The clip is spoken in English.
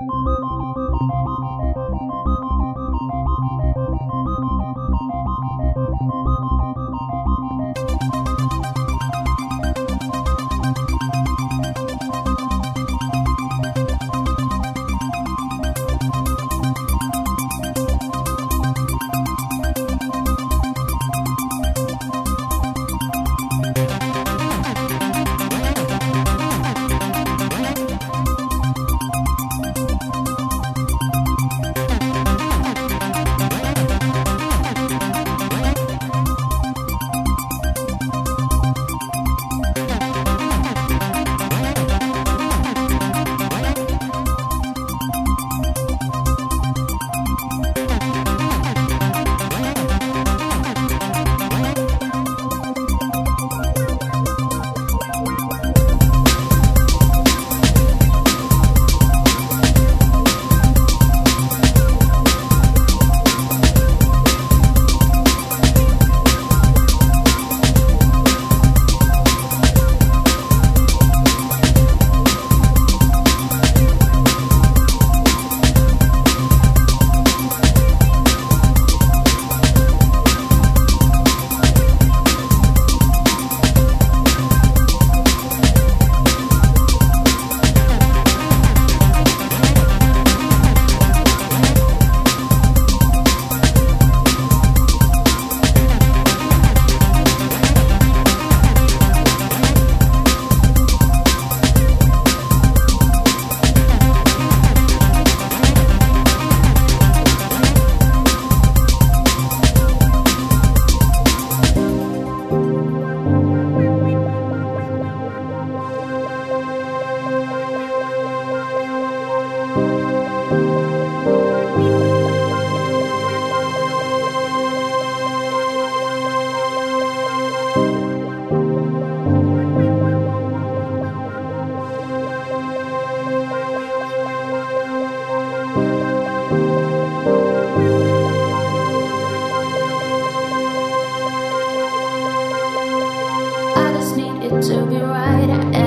you inside